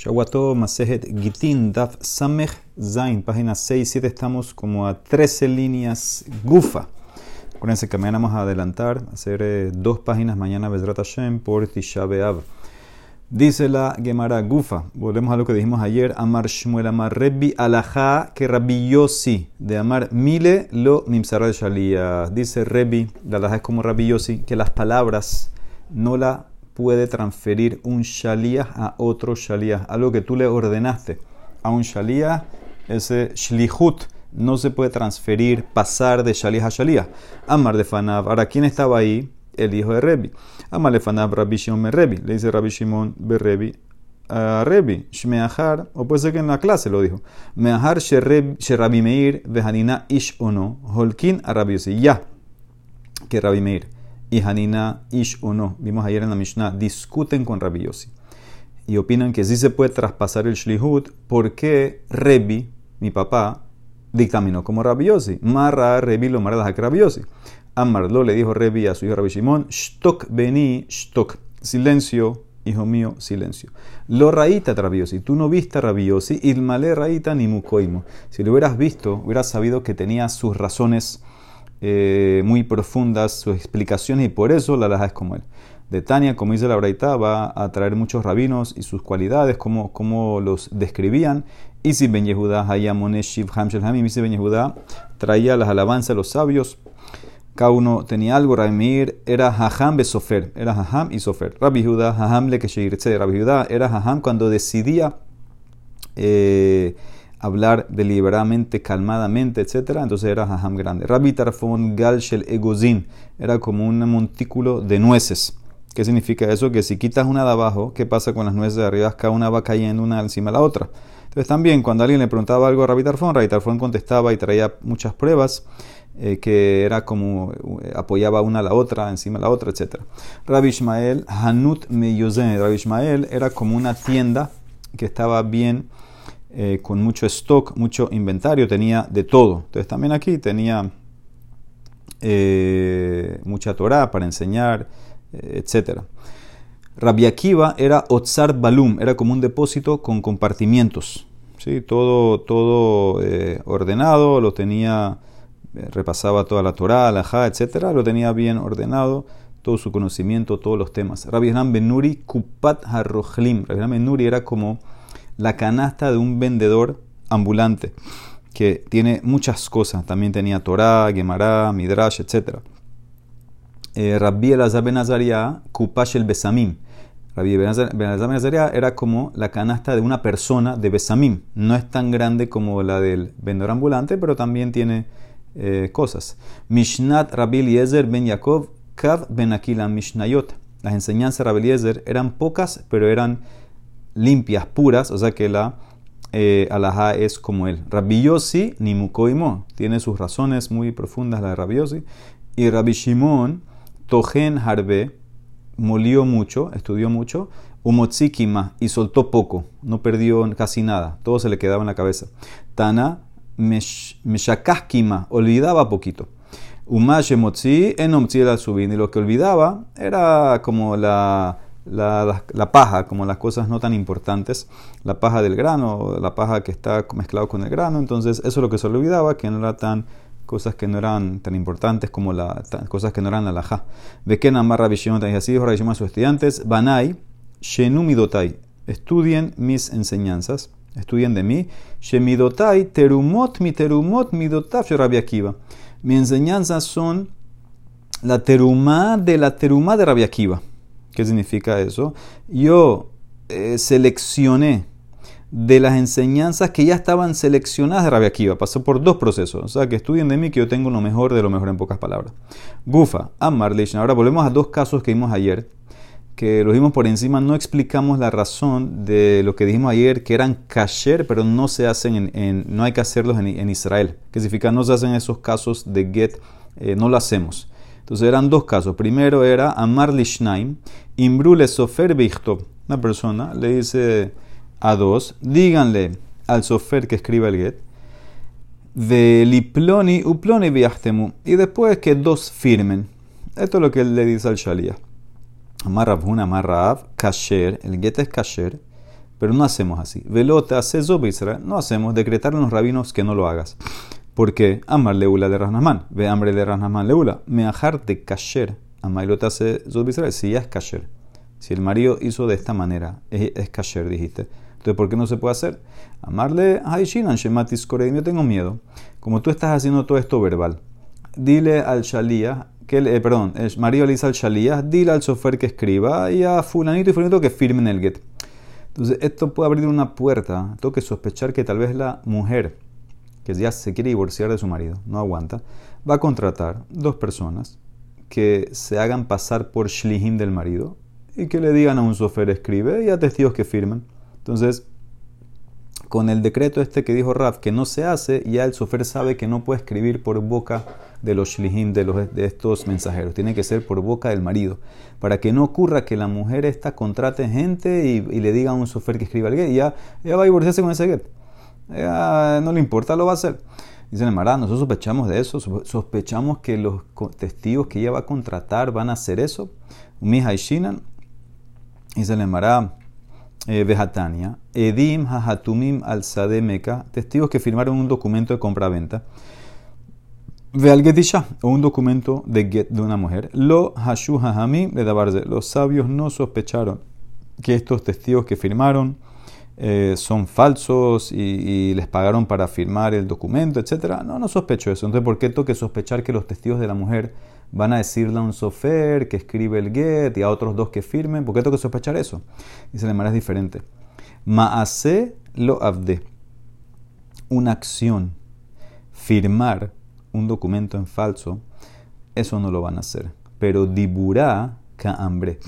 Shawato Masejet Gitin Daf Samech Zain, página 6 y 7, estamos como a 13 líneas Gufa. Acuérdense que mañana vamos a adelantar, hacer eh, dos páginas mañana Bezrat Hashem por Tisha B'Av. Dice la Gemara Gufa, volvemos a lo que dijimos ayer, Amar Shmuel Amar Rebbi Alaha que Rabbi Yossi, de Amar Mile lo Nimsara de Shalia. Dice Rebbi, la Alaha es como Rabbi Yossi, que las palabras no la puede transferir un shalíah a otro shalíah. Algo que tú le ordenaste a un shalíah, ese shlihut no se puede transferir, pasar de shalíah a shalíah. Amar de Fanav. Ahora, ¿quién estaba ahí? El hijo de Rebi. Amar de Fanav, Rabbi Shimon Rebi. Le dice Rabbi Shimon Rebi a Rebi, Shmeahar, o puede ser que en la clase lo dijo. Meahar Sherabi Meir, Vehanina Ish o no, Holkin a Rabbi Ya, que Rabbi Meir y Hanina Ish o no, vimos ayer en la Mishnah, discuten con Rabbi Yossi y opinan que sí se puede traspasar el Shlihut porque Rebi, mi papá, dictaminó como Rabbi Yossi. Marra Rebi lo marra Rabbi Yossi. Amarlo le dijo Rebi a su hijo Rabbi Shimon, Shtok beni Shtok, silencio, hijo mío, silencio. Lo raíta Rabbi Yossi, tú no viste a Rabbi Yossi, ilmale raíta ni mukoimo. Si lo hubieras visto, hubieras sabido que tenía sus razones eh, muy profundas sus explicaciones y por eso la laja es como él. De Tania, como dice la Braita, va a traer muchos rabinos y sus cualidades, como, como los describían. Y si Ben Yehuda, Hayamone, Shiv, Hamshel, Hamim, y si Ben Yehuda traía las alabanzas de los sabios. Cada uno tenía algo. Rabbi era Haham Besofer, era Haham y Sofer. Rabbi Yehuda, Haham le Rabbi Yehuda era Haham cuando decidía. Eh, hablar deliberadamente, calmadamente, etc. Entonces era jajam grande. Rabbi Tarfon Galshel Egozin era como un montículo de nueces. ¿Qué significa eso? Que si quitas una de abajo, ¿qué pasa con las nueces de arriba? Cada una va cayendo una encima de la otra. Entonces también cuando alguien le preguntaba algo a Rabbi Tarfon, Rabbi Tarfon contestaba y traía muchas pruebas. Eh, que era como eh, apoyaba una a la otra, encima de la otra, etc. Rabbi Ishmael, Hanut Meyozen, Rabbi Ishmael era como una tienda que estaba bien eh, con mucho stock, mucho inventario, tenía de todo. Entonces también aquí tenía eh, mucha Torah para enseñar, eh, etc. Rabbi Akiva era Otzar Balum, era como un depósito con compartimientos. ¿sí? Todo, todo ordenado, lo tenía, repasaba toda la Torah, la Ja, etc. Lo tenía bien ordenado todo su conocimiento, todos los temas. Rabbi Hanan Benuri Kupat Harrochlim. Rabbi Hanan Benuri era como la canasta de un vendedor ambulante que tiene muchas cosas. También tenía Torah, Gemara, Midrash, etc. Eh, Rabbi Elazar ben Kupash el Besamim. Rabbi Elazar ben era como la canasta de una persona de Besamim. No es tan grande como la del vendedor ambulante, pero también tiene eh, cosas. Mishnat Rabbi Eliezer ben Yaakov, Kav ben Akila Mishnayot. Las enseñanzas de Rabbi Eliezer eran pocas, pero eran limpias, puras, o sea que la eh, es como él. Rabbi Yossi, ni Mukoimo, tiene sus razones muy profundas la de Rabbi Yossi. Y Rabbi Shimon, Tojen Harbe, molió mucho, estudió mucho, Umotzikima, y soltó poco, no perdió casi nada, todo se le quedaba en la cabeza. Tana, Meshakaskima, olvidaba poquito. Umashe Motzi, Enomtzi la subin, y lo que olvidaba era como la la, paja, como las cosas no tan importantes, la paja del grano, la paja que está mezclado con el grano, entonces eso es lo que se olvidaba, que no era tan cosas que no eran tan importantes como las cosas que no eran alajá. Ve que Namar Rabbi Shimon así dijo a sus estudiantes, Banai, Shenumidotai, estudien mis enseñanzas, estudien de mí, Shemidotai, terumot mi terumot midotav Rabbi Akiva. Mis enseñanzas son la terumá de la terumá de Rabbi Akiva. ¿Qué significa eso? Yo eh, seleccioné de las enseñanzas que ya estaban seleccionadas de Rabia Akiva. Pasó por dos procesos. O sea, que estudien de mí que yo tengo lo mejor de lo mejor en pocas palabras. Gufa, Amar, Ahora volvemos a dos casos que vimos ayer, que los vimos por encima. No explicamos la razón de lo que dijimos ayer, que eran kasher, pero no se hacen en, no hay que hacerlos en, Israel. ¿Qué significa? No se hacen esos casos de get, eh, no lo hacemos. Entonces eran dos casos. Primero era Amar Lishnaim, Imbrule Sofer Bichto. Una persona le dice a dos, díganle al sofer que escriba el get, de Liploni Uploni Viachtemu. Y después que dos firmen. Esto es lo que él le dice al Shalia. Amar Rabhun, Amar Kasher, el get es Kasher, pero no hacemos así. Velota, Israel, no hacemos, decretar en los rabinos que no lo hagas. Porque Amar leula de Rasnaman, ve hambre de Rasnaman leula, me ajarte kasher, Amailota hace Israel, si ya es kasher. Si el marido hizo de esta manera, es, kasher, dijiste. Entonces, ¿por qué no se puede hacer? Amarle Haishinan Shematis Koreim, yo tengo miedo. Como tú estás haciendo todo esto verbal, dile al Shalía, que eh, perdón, el marido le dice al Shalía, dile al chofer que escriba y a fulanito y fulanito que firmen el get. Entonces, esto puede abrir una puerta. Tengo que sospechar que tal vez la mujer, ya se quiere divorciar de su marido, no aguanta, va a contratar dos personas que se hagan pasar por shlihim del marido y que le digan a un sofer escribe y a testigos que firmen. Entonces, con el decreto este que dijo Raf, que no se hace, ya el sofer sabe que no puede escribir por boca de los shlihim, de, los, de estos mensajeros. Tiene que ser por boca del marido. Para que no ocurra que la mujer esta contrate gente y, le diga a un sofer que escriba el get. Y ya, ya va a divorciarse con ese get. No le importa, lo va a hacer. Dice el Mará, nosotros sospechamos de eso. Sospechamos que los testigos que ella va a contratar van a hacer eso. Mija y Shinan. Dice el Mará eh, Vejatania, Edim Hahatumim al Sademeka, testigos que firmaron un documento de compra-venta. Ve al Getisha, o un documento de get de una mujer. Lo Hashu Hahamim de Dabarze. Los sabios no sospecharon que estos testigos que firmaron eh, son falsos y, les pagaron para firmar el documento, etc. No, no sospecho eso. Entonces, ¿por qué tengo que sospechar que los testigos de la mujer van a decirle a un sofer que escribe el get y a otros dos que firmen. ¿Por qué tengo que sospechar eso? Dice la manera es diferente. Maase lo abde. Una acción, firmar un documento en falso, eso no lo van a hacer. Pero diburá hambre.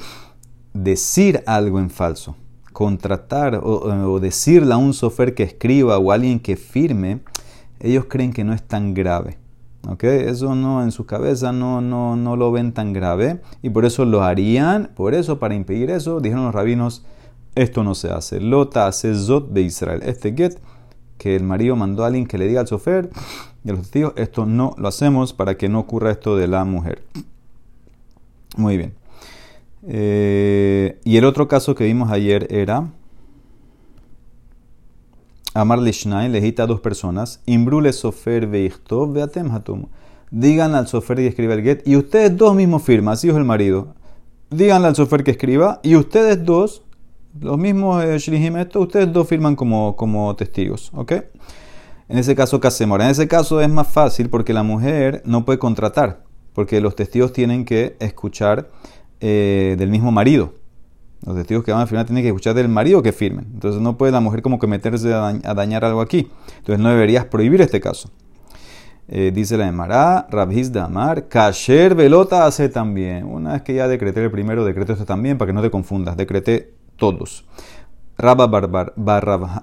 Decir algo en falso, contratar o, o decirle a un sofer que escriba o a alguien que firme, ellos creen que no es tan grave. Eso no en su cabeza no, no, lo ven tan grave y por eso lo harían. Por eso, para impedir eso, dijeron los rabinos, esto no se hace. Lota hace zot de Israel. Este get que el marido mandó a alguien que le diga al chofer y a los testigos, esto no lo hacemos para que no ocurra esto de la mujer. Muy bien. Eh, y el otro caso que vimos ayer era Amar Lishnai, lejita a dos personas. Imbrule sofer veichtov veatem hatum. Digan al sofer y escriba el get. Y ustedes dos mismos firman, así es el marido. Díganle al sofer que escriba. Y ustedes dos, los mismos eh, ustedes dos firman como, como testigos. ¿Ok? En ese caso, ¿qué hacemos? En ese caso es más fácil porque la mujer no puede contratar. Porque los testigos tienen que escuchar eh, del mismo marido. Los testigos que van a firmar tienen que escuchar del marido que firmen. Entonces no puede la mujer como que meterse a, dañar algo aquí. Entonces no deberías prohibir este caso. Eh, dice la Emara, Rabhiz Damar, Kasher Velota hace también. Una vez que ya decreté el primero, decreté este también para que no te confundas. Decreté todos. Rabba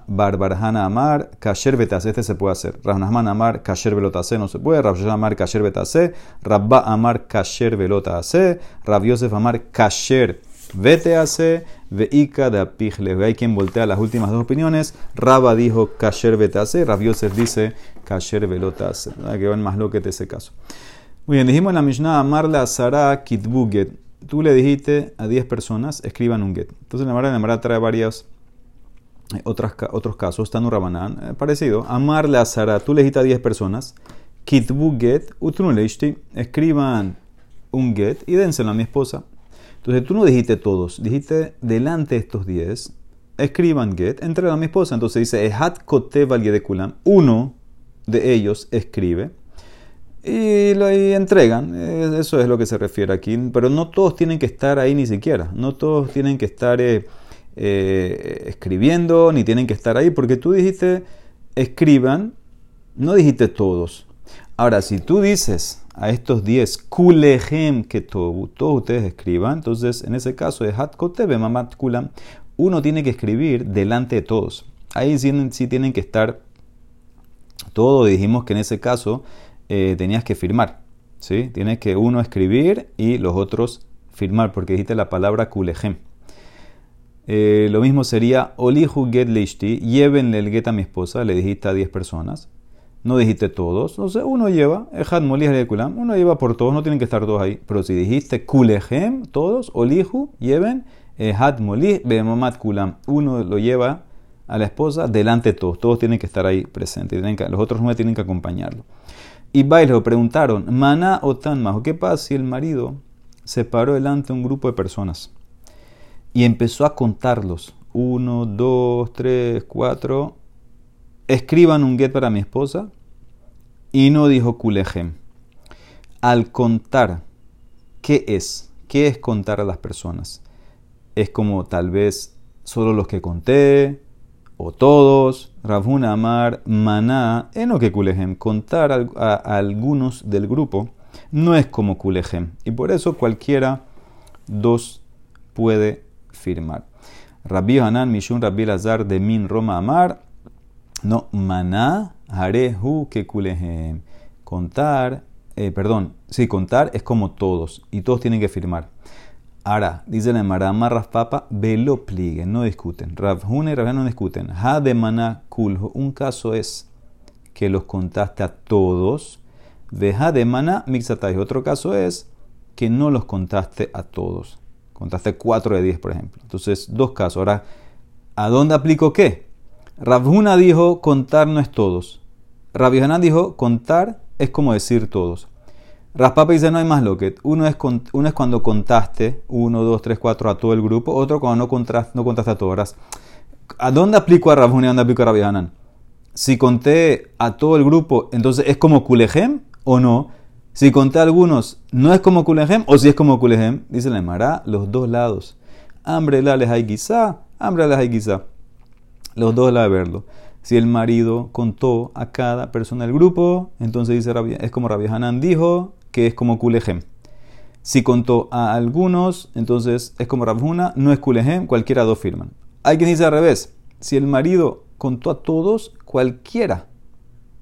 Barbarjana Amar, Kasher Betase, este se puede hacer. Rabnahman Amar, Kasher Velotase, no se puede. Rabshah Amar, Kasher Betase. Rabba Amar, Kasher Velotase. Rab Yosef Amar, Kasher Vete hace, veika de apijle. Hay quien voltea las últimas dos opiniones. Raba dijo kasher hace, Rabiosef dice kasher velota hace. Que van más lo que ese caso. Muy bien, dijimos en la Mishnah, amarle a Sara kitbu get. Tú le dijiste a 10 personas, escriban un get. Entonces la Mara, la trae varios eh, otras, otros casos. Tanu Rabanán, eh, parecido. Amarle a Sara, tú le a 10 personas, kitbu get, escriban un get y dénselo a mi esposa. Entonces tú no dijiste todos, dijiste delante de estos diez, escriban get, entrega a mi esposa. Entonces dice, Ehat uno de ellos escribe y lo entregan. Eh, eso es lo que se refiere aquí. Pero no todos tienen que estar ahí ni siquiera. No todos tienen que estar eh, eh, escribiendo ni tienen que estar ahí porque tú dijiste escriban, no dijiste todos. Ahora, si tú dices a estos 10, kulehem que todos ustedes escriban, entonces en ese caso es hat kotebe mamat kulam, uno tiene que escribir delante de todos. Ahí sí, tienen que estar todos, dijimos que en ese caso eh, tenías que firmar, ¿sí? Tienes que uno escribir y los otros firmar, porque dijiste la palabra kulehem. Eh, lo mismo sería Olihu get leishti, llévenle el get a mi esposa, le dijiste a 10 personas no dijiste todos, entonces uno lleva, Ejad Kulam, uno lleva por todos, no tienen que estar todos ahí. Pero si dijiste Kulehem, todos, Olihu, lleven, Ejad Molih Bemomat Kulam, uno lo lleva a la esposa delante de todos. Todos tienen que estar ahí presentes. los otros nueve tienen que acompañarlo. Y le preguntaron, maná o tan majo, ¿qué pasa si el marido se paró delante de un grupo de personas y empezó a contarlos? Uno, dos, tres, cuatro. Escriban un get para mi esposa. Y no dijo kulejem. Al contar, ¿qué es? ¿Qué es contar a las personas? Es como tal vez solo los que conté, o todos, Ravun Amar, Maná, Eno que Kulejem. Contar a, algunos del grupo no es como Kulejem. Y por eso cualquiera dos puede firmar. Rabbi Hanan Mishun Rabbi Lazar de Min Roma Amar. No, Maná, Harehu que Kulejem. Contar, eh, perdón, sí, contar es como todos. Y todos tienen que firmar. Ahora, dice la Marama Papa, velo pligue, no discuten. Ravjuna y Ravjana no discuten. Ha de maná kulho. Un caso es que los contaste a todos. Deja de maná mixatai. Otro caso es que no los contaste a todos. Contaste 4 de 10, por ejemplo. Entonces, dos casos. Ahora, ¿a dónde aplico qué? Ravjuna dijo contar no es todos. Ravjana dijo contar es como decir todos. Raspapa dice no hay más lo que uno es, uno es cuando contaste uno, dos, tres, cuatro a todo el grupo, otro cuando no contaste, no contaste a todas. ¿A dónde aplico a Rabjun y a dónde aplico a Rabbi Si conté a todo el grupo, entonces ¿es como Kulejem o no? Si conté a algunos, ¿no es como Kulejem o si es como Kulejem? Dice la Mara, los dos lados. Hambre la les hay quizá, hambre les hay quizá. Los dos la de verlo. Si el marido contó a cada persona del grupo, entonces dice es como Rabbi Hanan dijo, que es como Kulejem. Si contó a algunos, entonces es como Rabhuna, no es Kulejem, cualquiera dos firman. Hay quien dice al revés, si el marido contó a todos, cualquiera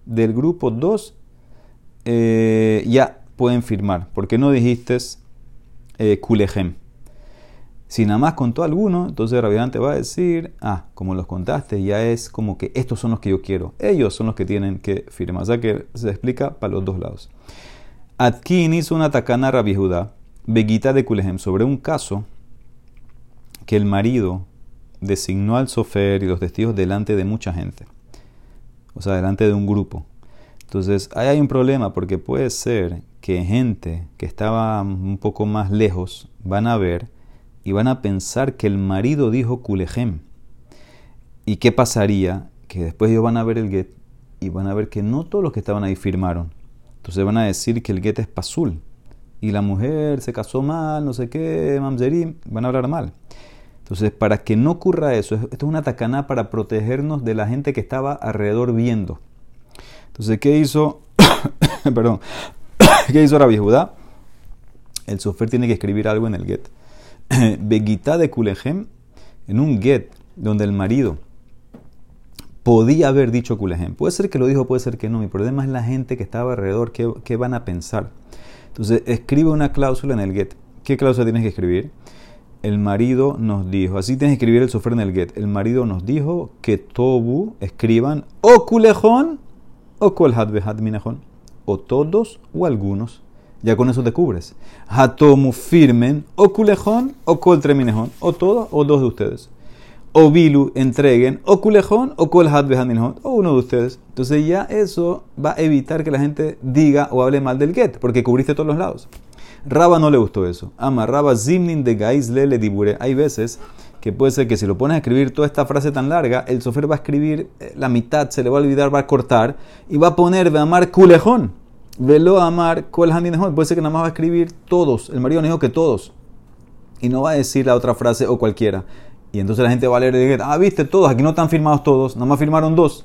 del grupo dos eh, ya pueden firmar, porque no dijiste eh, Kulejem. Si nada más contó alguno, entonces el te va a decir, ah, como los contaste, ya es como que estos son los que yo quiero. Ellos son los que tienen que firmar. O sea que se explica para los dos lados. Atkin hizo una tacana a Judá, Beguita de Kulehem, sobre un caso que el marido designó al sofer y los testigos delante de mucha gente. O sea, delante de un grupo. Entonces, ahí hay un problema porque puede ser que gente que estaba un poco más lejos van a ver y van a pensar que el marido dijo Kulehem. ¿Y qué pasaría? Que después ellos van a ver el get y van a ver que no todos los que estaban ahí firmaron. Entonces van a decir que el get es pasul. Y la mujer se casó mal, no sé qué, mamzerim, van a hablar mal. Entonces, para que no ocurra eso, esto es una tacaná para protegernos de la gente que estaba alrededor viendo. Entonces, ¿qué hizo? Perdón. ¿Qué hizo Rabbi Judá? El sofer tiene que escribir algo en el get. Beguita de Kulejem, en un get donde el marido podía haber dicho Kulejem. Puede ser que lo dijo, puede ser que no. Mi problema es la gente que estaba alrededor, ¿qué, van a pensar? Entonces, escribe una cláusula en el get. ¿Qué cláusula tienes que escribir? El marido nos dijo, así tienes que escribir el sofer en el get. El marido nos dijo que Tobu escriban o Kulejón o Kolhat minejón. O todos o algunos. Ya con eso te cubres. Hatomu firmen o Kulejón o Kol Treminejón. O todos o dos de ustedes o Bilu entreguen, o Kulejón, o Kolhat o uno de ustedes. Entonces ya eso va a evitar que la gente diga o hable mal del get, porque cubriste todos los lados. Raba no le gustó eso. Ama Raba Zimnin de Gais Lele Dibure. Hay veces que puede ser que si lo pones a escribir toda esta frase tan larga, el sofer va a escribir eh, la mitad, se le va a olvidar, va a cortar y va a poner amar kulejón. Velo amar kol Puede ser que nada más va a escribir todos. El marido dijo que todos. Y no va a decir la otra frase o cualquiera. Y entonces la gente va a leer de ah, viste, todos, aquí no están firmados todos, nada más firmaron dos.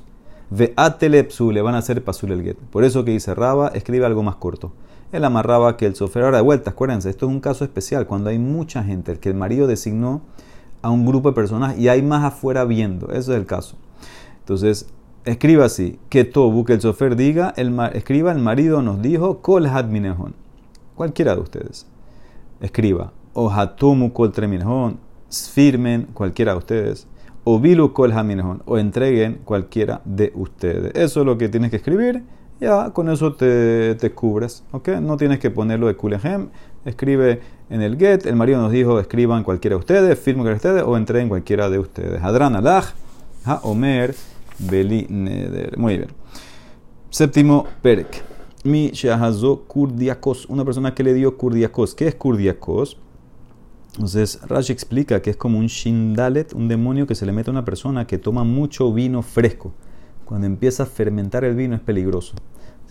Ve atelepsu, le van a hacer pasul el get. Por eso que dice Raba, escribe algo más corto. Él amarraba que el sofer, ahora de vuelta, acuérdense, esto es un caso especial, cuando hay mucha gente, que el marido designó a un grupo de personas y hay más afuera viendo, eso es el caso. Entonces, escriba así, que tobu, que el sofer diga, el, escriba, el marido nos dijo, kol minejón. Cualquiera de ustedes. Escriba, o hatumu kol treminejón, firmen cualquiera de ustedes, o bilu kol o entreguen cualquiera de ustedes. Eso es lo que tienes que escribir, ya con eso te, te cubres, ¿ok? No tienes que ponerlo de kulehem, escribe en el get, el marido nos dijo, escriban cualquiera de ustedes, firmen cualquiera de ustedes, o entreguen cualquiera de ustedes. Hadran alaj, Ha Omer Beli. Muy bien. Séptimo Perek. Mi Shahazo Kurdiakos. Una persona que le dio Kurdiakos. ¿Qué es Kurdiakos? Entonces, Rashi explica que es como un Shindalet, un demonio que se le mete a una persona que toma mucho vino fresco. Cuando empieza a fermentar el vino es peligroso.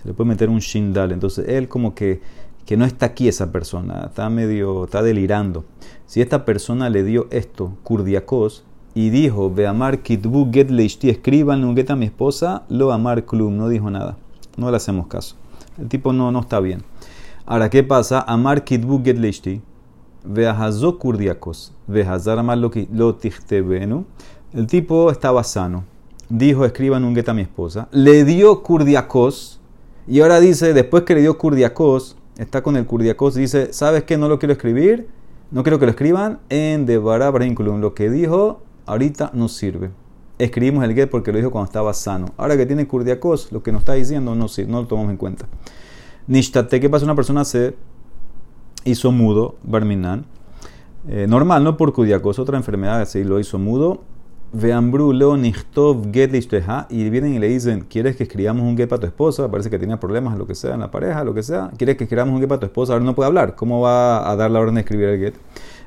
Se le puede meter un Shindalet. Entonces, él como que, que no está aquí esa persona, está medio, está delirando. Si esta persona le dio esto, Kurdiakos, y dijo, ve amar kitbu get leishti, escriban un get a mi esposa, lo amar klum, no dijo nada. No le hacemos caso. El tipo no, no está bien. Ahora, ¿qué pasa? Amar kitbu get leishti Veahazo kurdiakos. Veahazar lo El tipo estaba sano. Dijo, escriban un gueta a mi esposa. Le dio kurdiakos. Y ahora dice, después que le dio kurdiakos, está con el kurdiakos, dice, ¿sabes qué? No lo quiero escribir. No quiero que lo escriban en Debará Lo que dijo, ahorita no sirve. Escribimos el get porque lo dijo cuando estaba sano. Ahora que tiene kurdiakos, lo que nos está diciendo no, no lo tomamos en cuenta. Nishtate, ¿qué pasa? Una persona se hizo mudo, Barminan. Eh, normal, no por cudiacos, otra enfermedad así lo hizo mudo. Veambru leo nichtov get y vienen y le dicen, ¿quieres que escribamos un get para tu esposa? Parece que tenía problemas, lo que sea, en la pareja, lo que sea. ¿Quieres que escribamos un get para tu esposa? Ahora no puede hablar. ¿Cómo va a dar la orden de escribir el get?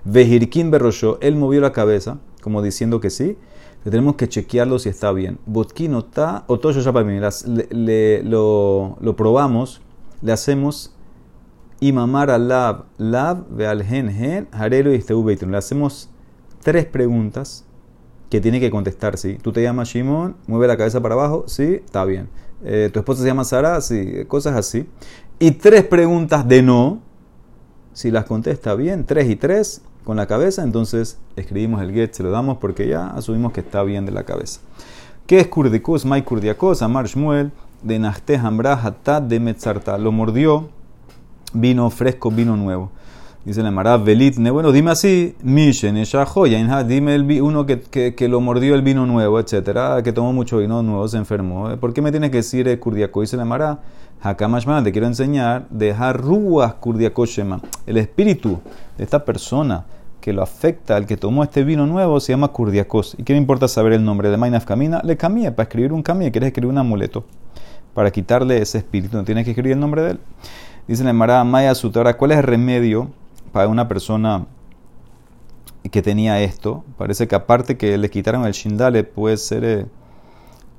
Vejirkin berrosho, él movió la cabeza, como diciendo que sí. tenemos que chequearlo si está bien. Botkin está, o todo ya para mí, le, lo, lo probamos, le hacemos y mamar lab, lab, ve al gen, gen, harelo y este Le hacemos tres preguntas que tiene que contestar, sí. Tú te llamas Shimon, mueve la cabeza para abajo, sí, está bien. Eh, tu esposa se llama Sara, sí, cosas así. Y tres preguntas de no, si las contesta bien, tres y tres con la cabeza, entonces escribimos el get, se lo damos porque ya asumimos que está bien de la cabeza. ¿Qué es kurdikus? Mai kurdiakos, amar shmuel, de nachte hambra de metzarta. Lo mordió vino fresco, vino nuevo. Dice la Mara, Velitne, bueno, dime así, Mishen, joya, dime el, uno que, que, lo mordió el vino nuevo, etcétera, que tomó mucho vino nuevo, se enfermó. ¿Por qué me tienes que decir eh, kurdiako? Dice la Mara, Hakamashman, te quiero enseñar, dejar ruas kurdiako shema. El espíritu de esta persona que lo afecta, el que tomó este vino nuevo, se llama kurdiakos. ¿Y qué me importa saber el nombre de Mainaf Camina? Le cambié para escribir un camino, quieres escribir un amuleto. Para quitarle ese espíritu, no tienes que escribir el nombre de él. Dice la Mara Maya Sutara, ¿cuál es el remedio para una persona que tenía esto? Parece que aparte que le quitaron el shindale, puede ser eh,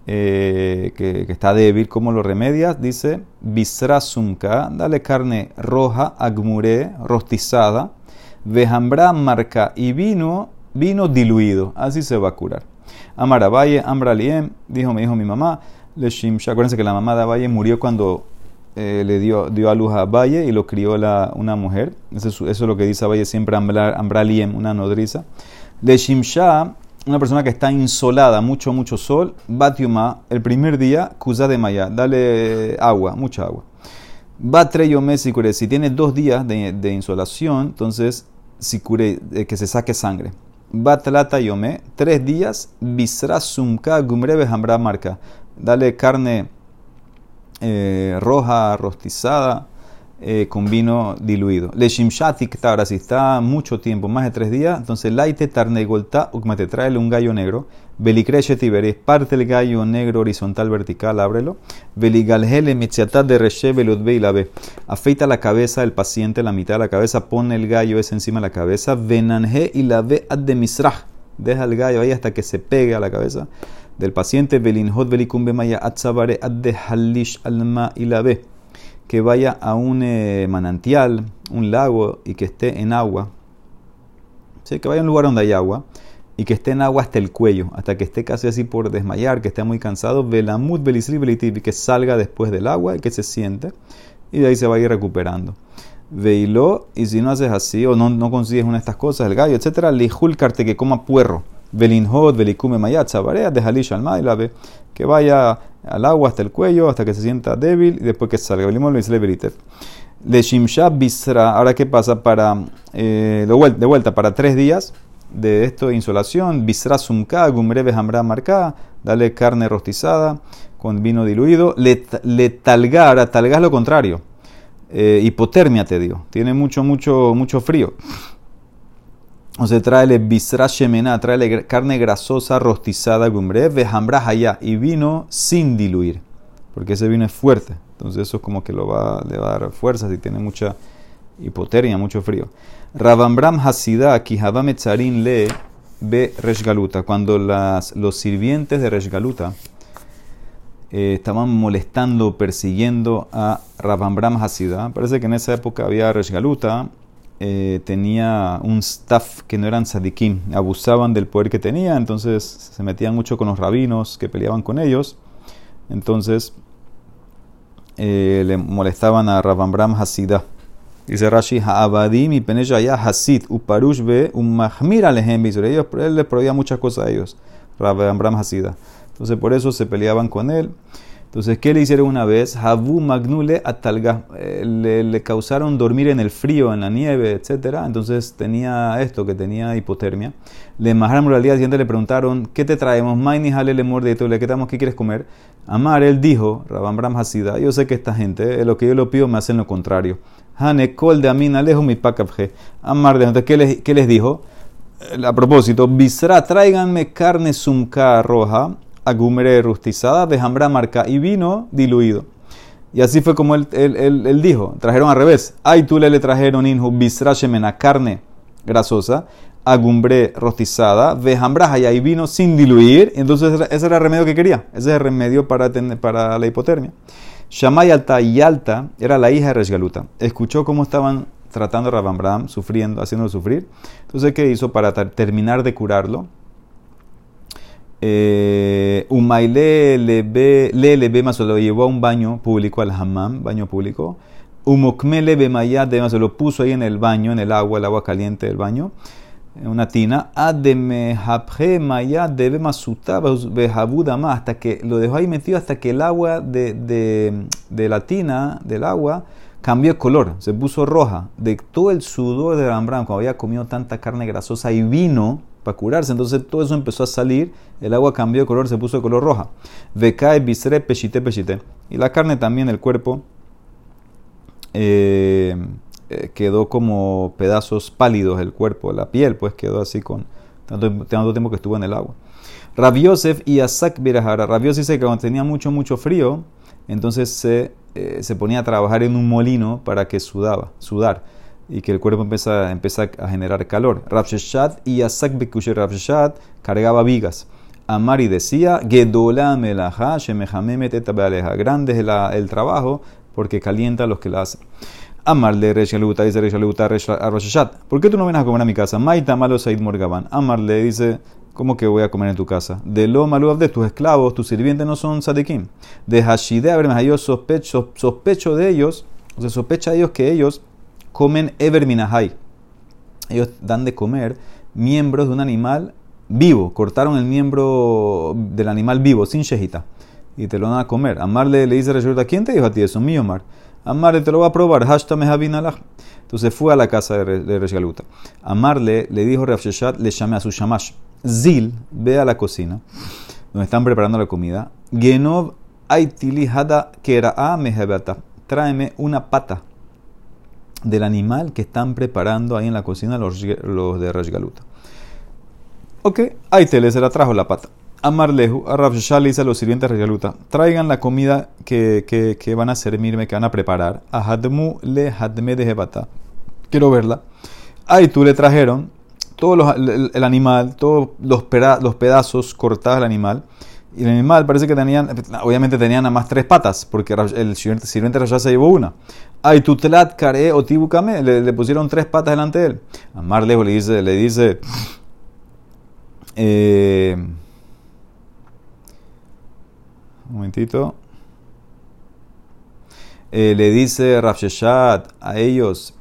eh, que, está débil. ¿Cómo lo remedias? Dice, bisrasumka, dale carne roja, agmure, rostizada, vejambra marca y vino, vino diluido. Así se va a curar. Valle, Ambraliem, dijo, me dijo mi mamá, le shimsha. Acuérdense que la mamá de Valle murió cuando eh, le dio, dio a luz a Valle y lo crió la, una mujer. Eso, eso, es lo que dice Valle siempre, Ambraliem, una nodriza. Le Shimsha, una persona que está insolada, mucho, mucho sol, Batiuma, el primer día, Kuza de Maya, dale agua, mucha agua. Batre Yome Sikure, si tiene dos días de, de insolación, entonces Sikure, eh, que se saque sangre. Batlata Yome, tres días, Bisra Sumka Gumrebe Hambra Marca, dale carne eh, roja, rostizada, eh, con vino diluido. Le shimshatik ahora si está mucho tiempo, más de tres días, entonces laite tarnegolta, te trae un gallo negro, belicreshe tiberis, parte el gallo negro horizontal vertical, ábrelo, beligalgele mitziatat de reshe y la ve, afeita la cabeza del paciente, la mitad de la cabeza, pone el gallo ese encima de la cabeza, venanje y la ve ad de deja el gallo ahí hasta que se pegue a la cabeza del paciente Belinhot Belikumbe Maya Atzabare Alma y la ve que vaya a un eh, manantial, un lago y que esté en agua. ¿Sí? Que vaya a un lugar donde hay agua y que esté en agua hasta el cuello, hasta que esté casi así por desmayar, que esté muy cansado. Velamut que salga después del agua y que se siente y de ahí se va a ir recuperando. Veilo, y si no haces así o no, no consigues una de estas cosas, el gallo, etcétera, lijulcarte que coma puerro Belinhot, Belikume Mayat, Sabarea, de Halish al que vaya al agua hasta el cuello, hasta que se sienta débil y después que salga. Belimol Le Shimsha Bisra, ahora qué pasa para, eh, de vuelta, para tres días de esto de insolación, Bisra Sumka, Gumreve Hamra Marka, dale carne rostizada con vino diluido, le, le talgar, talgar lo contrario, eh, hipotermia te dio, tiene mucho, mucho, mucho frío O sea, tráele bisra shemena, tráele carne grasosa rostizada, gumbre, vejambra allá, y vino sin diluir, porque ese vino es fuerte. Entonces eso es como que lo va, le va a dar fuerza si tiene mucha hipotermia, mucho frío. Rabambram Hasidah, Kihabametzarin le be Reshgaluta. Cuando las, los sirvientes de Reshgaluta eh, estaban molestando, persiguiendo a Rabambram Hasidah, parece que en esa época había Reshgaluta, eh, tenía un staff que no eran sadikim, abusaban del poder que tenía, entonces se metían mucho con los rabinos que peleaban con ellos. Entonces eh, le molestaban a Rabambram Hasidah. Dice Rashi, Ha'abadim y Penejaya Hasid, Uparush be, Umahmir alejem Ellos, él les prohibía muchas cosas a ellos, Rabambram Hasidah. Entonces por eso se peleaban con él. Entonces, ¿qué le hicieron una vez? Habu Magnule Atalga. Eh, le, causaron dormir en el frío, en la nieve, etc. Entonces tenía esto, que tenía hipotermia. Le majaron al día siguiente le preguntaron, ¿qué te traemos? Maini jale le morde ¿qué quieres comer? Amar, él dijo, Rabambram Hasida, yo sé que esta gente, eh, lo que yo le pido me hacen lo contrario. Hane kol de amin alejo mi pakabje. Amar, ¿qué les, ¿qué les dijo? Eh, a propósito, bisra, tráiganme carne sumka roja agumere rustizada, de jambra marca y vino diluido. Y así fue como él, él, dijo. Trajeron al revés. Ay, tú le, le trajeron shemena, carne grasosa, agumbre rostizada, vejambra y vino sin diluir. Entonces ese era el remedio que quería. Ese es el remedio para, para la hipotermia. Shamay Alta y Alta era la hija de Resgaluta. Escuchó cómo estaban tratando a Rabambram, sufriendo, haciéndolo sufrir. Entonces, ¿qué hizo para terminar de curarlo? Eh, Umaile le le más lo llevó a un baño público, al hammam, baño público. Umokmele be mayad de lo puso ahí en el baño, en el agua, el agua caliente del baño, en una tina. Ademe hapje mayad de masuta behabudama, hasta que lo dejó ahí metido hasta que el agua de, de, de la tina, del agua, cambió de color, se puso roja. De todo el sudor de Rambram, cuando había comido tanta carne grasosa y vino, para curarse. Entonces todo eso empezó a salir, el agua cambió de color, se puso de color roja. Vecae bisre pechite pechite. Y la carne también, el cuerpo, eh, eh, quedó como pedazos pálidos, el cuerpo, la piel, pues quedó así con tanto, tanto tiempo que estuvo en el agua. Rabiosef y Asak Birahara. Rabiosef dice que cuando tenía mucho, mucho frío, entonces se, eh, se ponía a trabajar en un molino para que sudaba, sudar y que el cuerpo empieza, empieza a generar calor. Rabsheshat y Asak Bekushe Rabsheshat cargaba vigas. Amari decía, Gedola melaha. Grande es el trabajo porque calienta a los que la hacen. Amarle Reshaluta dice Reshaluta a. ¿Por qué tú no vienes a comer a mi casa? Maita malo Said Morgaban. Amarle dice, ¿Cómo que voy a comer en tu casa? De lo malo de tus esclavos, tus sirvientes no son sadikim. De Hashide yo sospecho, sospecho de ellos, o sea, sospecha de ellos que ellos comen Ever Minahai. Ellos dan de comer miembros de un animal vivo. Cortaron el miembro del animal vivo, sin shejita. Y te lo van a comer. Amarle le dice a ¿quién te dijo a ti eso? Mío, Omar. Amarle te lo va a probar. Hashtag Entonces fue a la casa de Resgaluta. Amarle le dijo Rafsheshat, le llame a su shamash. Zil, ve a la cocina, donde están preparando la comida. Genov aitili hada kera'a mehebata. Tráeme una pata del animal que están preparando ahí en la cocina los, los de Rashgaluta. Ok, ahí te se la trajo la pata. Amarlehu, a Rav le dice a los sirvientes Rashgaluta, traigan la comida que, que, van a servirme, que van a preparar. A Hadmu le Hadme de Jebata. Quiero verla. Ahí tú le trajeron todo el, animal, todos los, los pedazos cortados del animal y el animal parece que tenían, obviamente tenían nada más tres patas, porque el sirviente Rasha se llevó una. Ay, tutlat care o tibukame, le, pusieron tres patas delante de él. A lejos le dice, le dice, eh, un momentito. Eh, le dice Rafsheshat a ellos,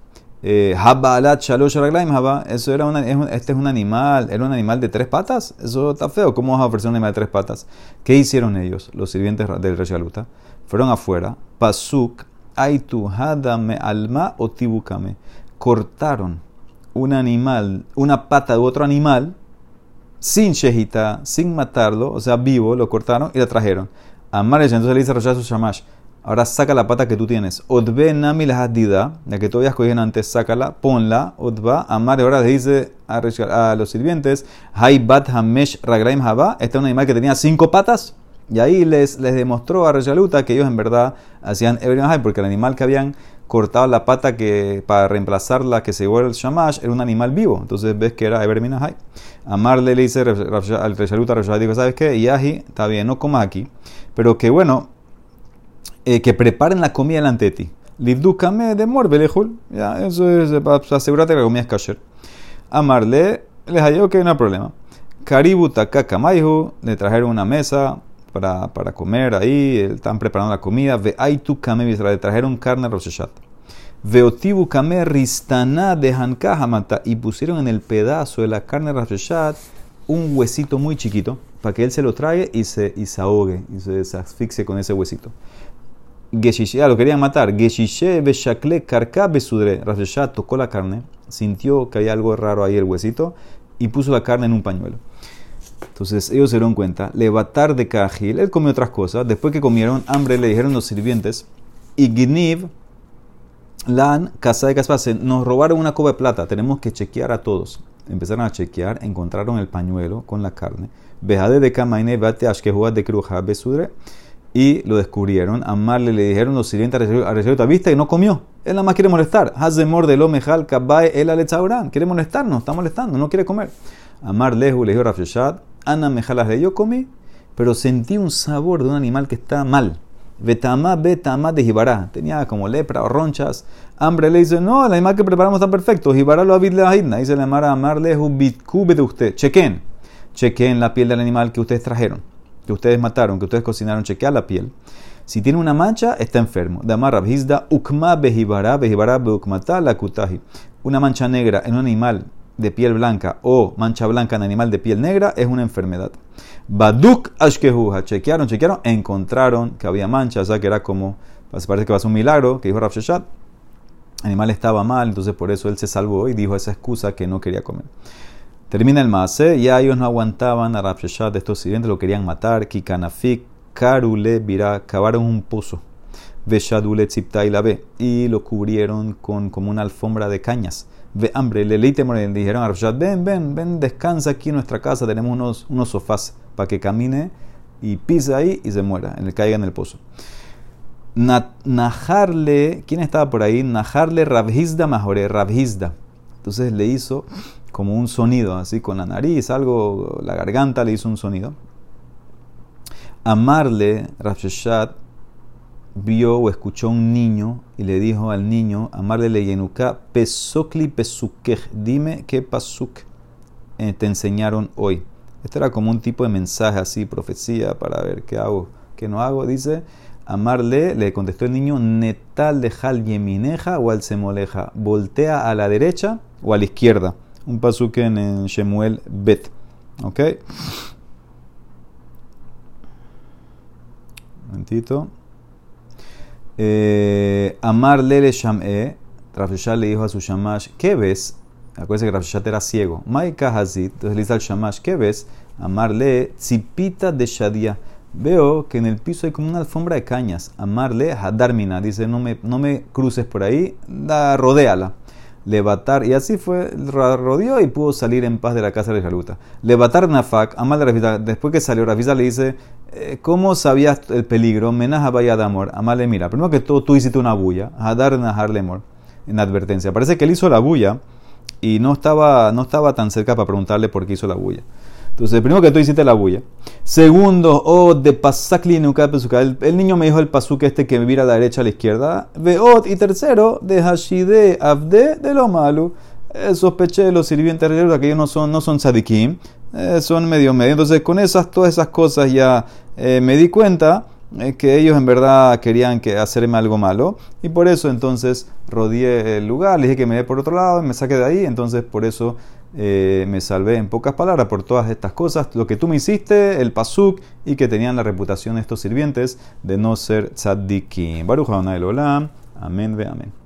eh, eso era una, este es un animal, era un animal de tres patas, eso está feo, ¿cómo vas a ofrecer un animal de tres patas? ¿Qué hicieron ellos, los sirvientes del rey Shaluta? Fueron afuera, pasuk, aitu, hadame, alma o tibukame, cortaron un animal, una pata de otro animal, sin shejita, sin matarlo, o sea, vivo, lo cortaron y la trajeron. Amar entonces le dice a su shamash, Ahora saca la pata que tú tienes. Odbe nami la dida, la que tú habías cogido antes, sácala, ponla. Odba, amar, ahora le dice a, los sirvientes, hay bat hamesh ragraim haba. Este es un animal que tenía cinco patas. Y ahí les, les demostró a Reshaluta que ellos en verdad hacían Ebrim porque el animal que habían cortado la pata que, para reemplazar la que se llevó el Shamash era un animal vivo. Entonces ves que era Eber Amarle le dice al Reshaluta, Reshaluta dijo, ¿sabes qué? Yahi, está bien, no comas aquí. Pero que bueno, eh, que preparen la comida delante de ti. Livdukame de. Ya, eso es para asegurarte que la comida es kasher. Amarle, les halló que no hay problema. Karibu maihu, le trajeron una mesa para, para comer ahí, están preparando la comida. Ve aitu kame le trajeron carne rosheshat. Veotibu kame ristana de hankahamata y pusieron en el pedazo de la carne rosheshat un huesito muy chiquito para que él se lo trague y se, y se ahogue y se asfixie con ese huesito. Geshishe, ah, lo querían matar. Geshishe beshakle karka besudre. Rafshah tocó la carne, sintió que había algo raro ahí el huesito y puso la carne en un pañuelo. Entonces ellos se dieron cuenta, levatar de Kajil, él comió otras cosas. Después que comieron hambre, le dijeron los sirvientes, y Lan, casa de Caspase, nos robaron una coba de plata, tenemos que chequear a todos. Empezaron a chequear, encontraron el pañuelo con la carne. Bejade de Kamaine, bate ashkehuat de Kruja besudre y lo descubrieron. Amarle le dijeron los sirvientes a Reshaluta, viste que no comió. Él nada más quiere molestar. Hazemor de lo mejal kabae el. Quiere molestarnos, está molestando, no quiere comer. Amar lehu le dijo Rafyashad, Ana mejalas de yo comí, pero sentí un sabor de un animal que está mal. Betama betama de jibará. Tenía como lepra o ronchas. Hambre le dice, no, el animal que preparamos está perfecto. Jibará lo avid le Dice le amara amar lehu bitkube de usted. Chequen. Chequen la piel del animal que ustedes trajeron que ustedes mataron, que ustedes cocinaron, chequea la piel. Si tiene una mancha, está enfermo. Damar Rabhizda, ukma behibara, behibara beukmata la kutahi. Una mancha negra en un animal de piel blanca o mancha blanca en animal de piel negra es una enfermedad. Baduk ashkehuha. Chequearon, chequearon, encontraron que había mancha, o sea que era como, parece que va a ser un milagro, que dijo Rabshashat. El animal estaba mal, entonces por eso él se salvó y dijo esa excusa que no quería comer. Termina el Maase, ya ellos no aguantaban a Rapshashat de estos sirvientes, lo querían matar. Kikanafik, Karule, Virá, cavaron un pozo. Veshadule, Tzipta y la ve, y lo cubrieron con como una alfombra de cañas. Ve hambre, le le dijeron a Rapshashat, ven, ven, ven, descansa aquí en nuestra casa, tenemos unos, unos sofás para que camine y pise ahí y se muera, en el, caiga en el pozo. Najarle, ¿quién estaba por ahí? Najarle Rabhizda Majore, Rabhizda. Entonces le hizo como un sonido, así con la nariz, algo, la garganta le hizo un sonido. Amarle, Rafshashat vio o escuchó un niño y le dijo al niño, Amarle le yenuka, pesokli pesukej, dime qué pasuk eh, te enseñaron hoy. Este era como un tipo de mensaje así, profecía, para ver qué hago, qué no hago. Dice, Amarle, le contestó el niño, netal de jal yemineja o al semoleja, voltea a la derecha o a la izquierda un pasuque en Shemuel Bet. ¿Ok? Un momentito. Eh, Amar Lele Sham'e, Rafishah le dijo a su Shamash, ¿qué ves? Acuérdense que Rafishah era ciego. Maika Hazit, entonces le dice al Shamash, ¿qué ves? Amarle Tzipita de Shadia. Veo que en el piso hay como una alfombra de cañas. Amarle Hadarmina. Dice, no me, no me cruces por ahí, da, rodéala levatar, y así fue, rodeó y pudo salir en paz de la casa de Jaluta. Levatar Nafak, Amal de después que salió, Rafisa le dice, eh, ¿cómo sabías el peligro? Menaja vaya de amor, Amal le mira, primero que todo tú hiciste una bulla, Hadar Nahar Lemor, en advertencia. Parece que él hizo la bulla y no estaba, no estaba tan cerca para preguntarle por qué hizo la bulla. Entonces, primero que tú hiciste la bulla. Segundo, oh, de pasakli el, el niño me dijo el pasuque este que me vira a la derecha a la izquierda. Veot. Y tercero, de hashide abde de lo malo. Eh, sospeché de los sirvientes religiosos que ellos no son, no son sadikim, eh, son medio medio. Entonces, con esas, todas esas cosas ya eh, me di cuenta que ellos en verdad querían que hacerme algo malo. Y por eso entonces rodeé el lugar, le dije que me dé por otro lado y me saqué de ahí. Entonces, por eso eh, me salvé en pocas palabras por todas estas cosas, lo que tú me hiciste, el pasuk, y que tenían la reputación estos sirvientes de no ser tzaddikim. Baruch Olam, amén ve amén.